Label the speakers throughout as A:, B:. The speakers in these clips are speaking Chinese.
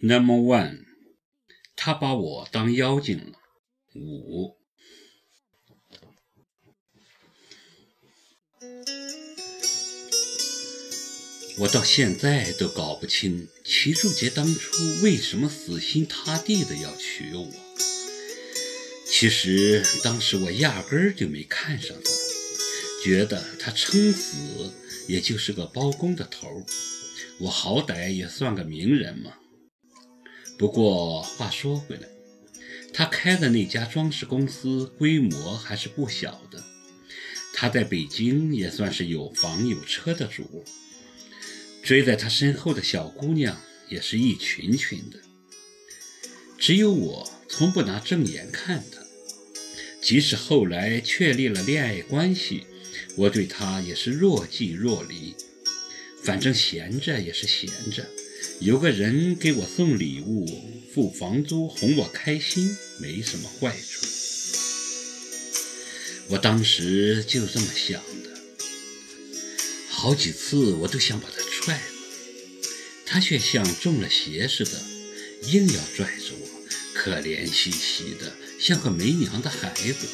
A: Number one，他把我当妖精了。五，我到现在都搞不清齐树杰当初为什么死心塌地的要娶我。其实当时我压根儿就没看上他，觉得他撑死也就是个包工的头儿，我好歹也算个名人嘛。不过话说回来，他开的那家装饰公司规模还是不小的，他在北京也算是有房有车的主，追在他身后的小姑娘也是一群群的。只有我从不拿正眼看他，即使后来确立了恋爱关系，我对他也是若即若离。反正闲着也是闲着。有个人给我送礼物、付房租、哄我开心，没什么坏处。我当时就这么想的，好几次我都想把他踹了，他却像中了邪似的，硬要拽着我，可怜兮兮的，像个没娘的孩子，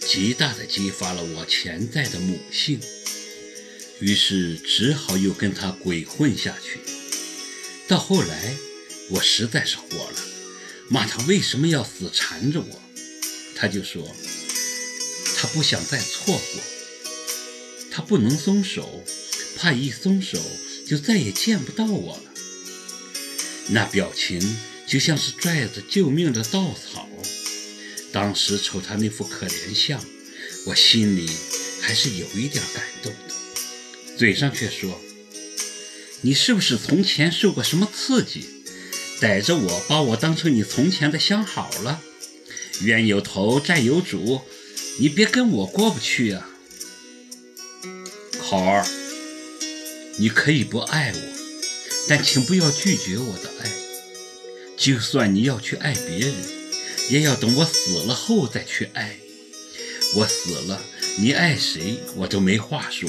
A: 极大的激发了我潜在的母性，于是只好又跟他鬼混下去。到后来，我实在是火了，骂他为什么要死缠着我。他就说，他不想再错过，他不能松手，怕一松手就再也见不到我了。那表情就像是拽着救命的稻草。当时瞅他那副可怜相，我心里还是有一点感动的，嘴上却说。你是不是从前受过什么刺激，逮着我把我当成你从前的相好了？冤有头债有主，你别跟我过不去呀，考儿。你可以不爱我，但请不要拒绝我的爱。就算你要去爱别人，也要等我死了后再去爱。我死了，你爱谁我都没话说。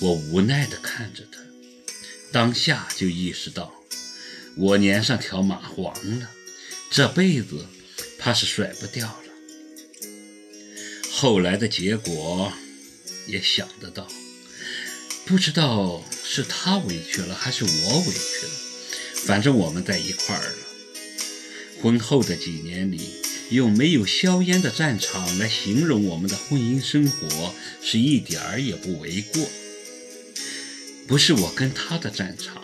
A: 我无奈地看着他，当下就意识到，我粘上条蚂蟥了，这辈子怕是甩不掉了。后来的结果也想得到，不知道是他委屈了还是我委屈了，反正我们在一块儿了。婚后的几年里，用没有硝烟的战场来形容我们的婚姻生活，是一点儿也不为过。不是我跟他的战场，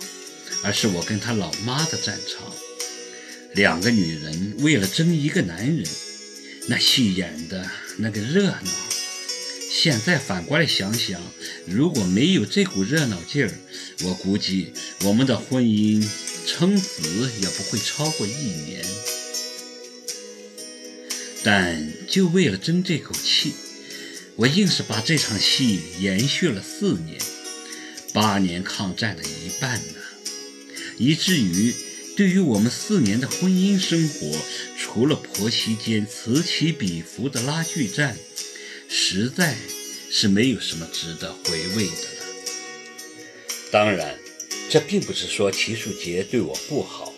A: 而是我跟他老妈的战场。两个女人为了争一个男人，那戏演的那个热闹。现在反过来想想，如果没有这股热闹劲儿，我估计我们的婚姻撑死也不会超过一年。但就为了争这口气，我硬是把这场戏延续了四年。八年抗战的一半呢，以至于对于我们四年的婚姻生活，除了婆媳间此起彼伏的拉锯战，实在是没有什么值得回味的了。当然，这并不是说齐树杰对我不好，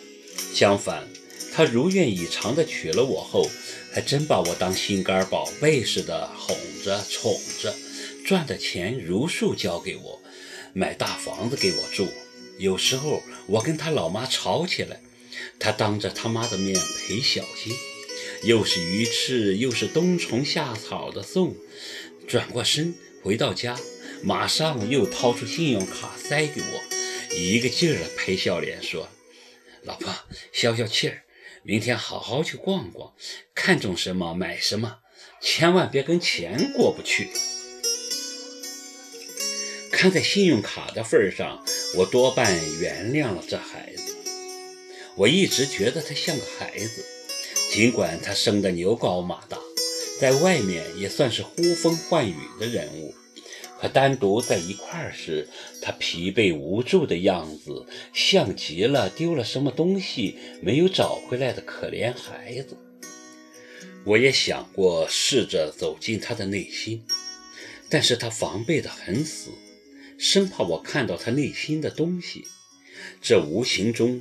A: 相反，他如愿以偿地娶了我后，还真把我当心肝宝贝似的哄着宠着，赚的钱如数交给我。买大房子给我住，有时候我跟他老妈吵起来，他当着他妈的面赔小心，又是鱼翅又是冬虫夏草的送，转过身回到家，马上又掏出信用卡塞给我，一个劲儿的赔笑脸说：“老婆消消气儿，明天好好去逛逛，看中什么买什么，千万别跟钱过不去。”看在信用卡的份上，我多半原谅了这孩子。我一直觉得他像个孩子，尽管他生得牛高马大，在外面也算是呼风唤雨的人物，可单独在一块儿时，他疲惫无助的样子，像极了丢了什么东西没有找回来的可怜孩子。我也想过试着走进他的内心，但是他防备得很死。生怕我看到他内心的东西，这无形中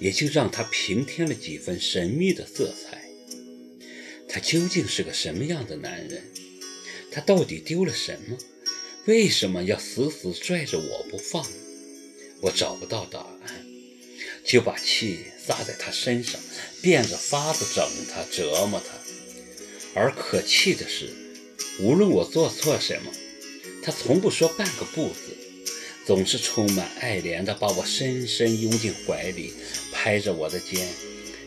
A: 也就让他平添了几分神秘的色彩。他究竟是个什么样的男人？他到底丢了什么？为什么要死死拽着我不放？我找不到答案，就把气撒在他身上，变着法子整他、折磨他。而可气的是，无论我做错什么，他从不说半个不字，总是充满爱怜地把我深深拥进怀里，拍着我的肩：“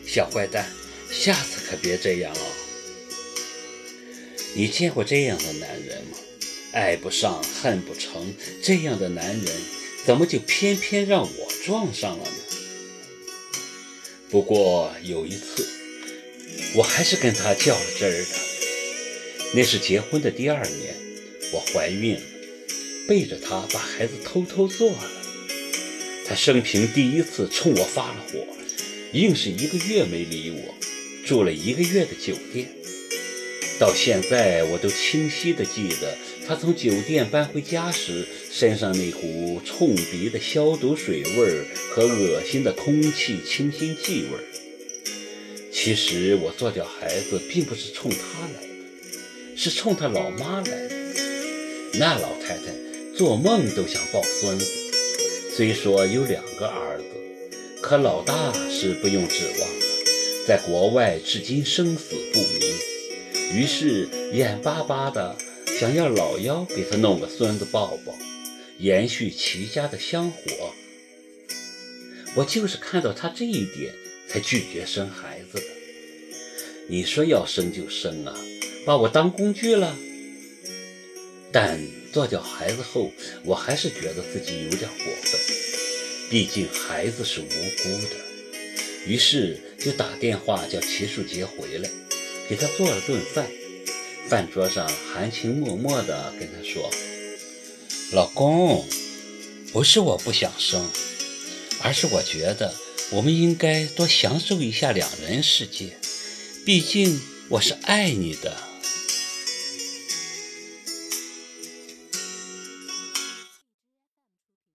A: 小坏蛋，下次可别这样哦。”你见过这样的男人吗？爱不上，恨不成，这样的男人怎么就偏偏让我撞上了呢？不过有一次，我还是跟他较了真儿的。那是结婚的第二年，我怀孕了，背着他把孩子偷偷做了。他生平第一次冲我发了火，硬是一个月没理我，住了一个月的酒店。到现在我都清晰地记得，他从酒店搬回家时，身上那股冲鼻的消毒水味儿和恶心的空气清新剂味儿。其实我做掉孩子并不是冲他来的，是冲他老妈来的。那老太太做梦都想抱孙子，虽说有两个儿子，可老大是不用指望的，在国外至今生死不明。于是眼巴巴的想要老幺给他弄个孙子抱抱，延续齐家的香火。我就是看到他这一点，才拒绝生孩子的。你说要生就生啊，把我当工具了？但做掉孩子后，我还是觉得自己有点过分，毕竟孩子是无辜的。于是就打电话叫齐树杰回来。给他做了顿饭，饭桌上含情脉脉地跟他说：“老公，不是我不想生，而是我觉得我们应该多享受一下两人世界。毕竟我是爱你的。”